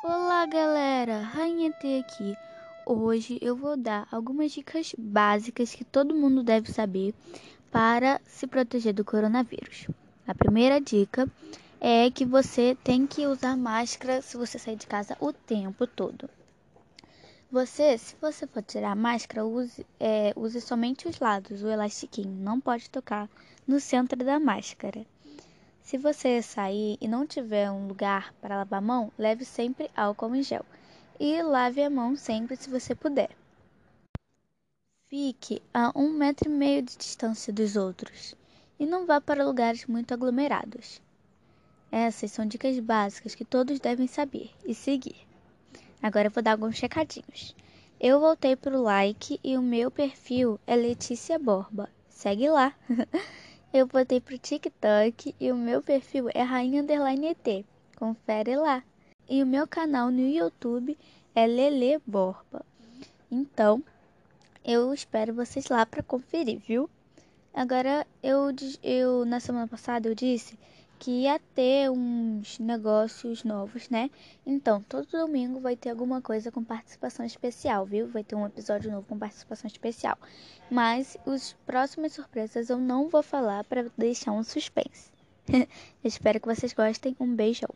Olá galera, Rainha T aqui. Hoje eu vou dar algumas dicas básicas que todo mundo deve saber para se proteger do coronavírus. A primeira dica é que você tem que usar máscara se você sair de casa o tempo todo. Você, se você for tirar a máscara, use, é, use somente os lados, o elastiquinho. Não pode tocar no centro da máscara. Se você sair e não tiver um lugar para lavar a mão, leve sempre álcool em gel. E lave a mão sempre se você puder. Fique a um metro e meio de distância dos outros. E não vá para lugares muito aglomerados. Essas são dicas básicas que todos devem saber e seguir. Agora vou dar alguns checadinhos. Eu voltei para o like e o meu perfil é Letícia Borba. Segue lá. eu voltei pro TikTok e o meu perfil é Rainha Underline ET. Confere lá. E o meu canal no YouTube é Lele Borba. Então, eu espero vocês lá para conferir, viu? Agora, eu, eu na semana passada eu disse que ia ter uns negócios novos, né? Então, todo domingo vai ter alguma coisa com participação especial, viu? Vai ter um episódio novo com participação especial. Mas os próximas surpresas eu não vou falar para deixar um suspense. Espero que vocês gostem. Um beijão.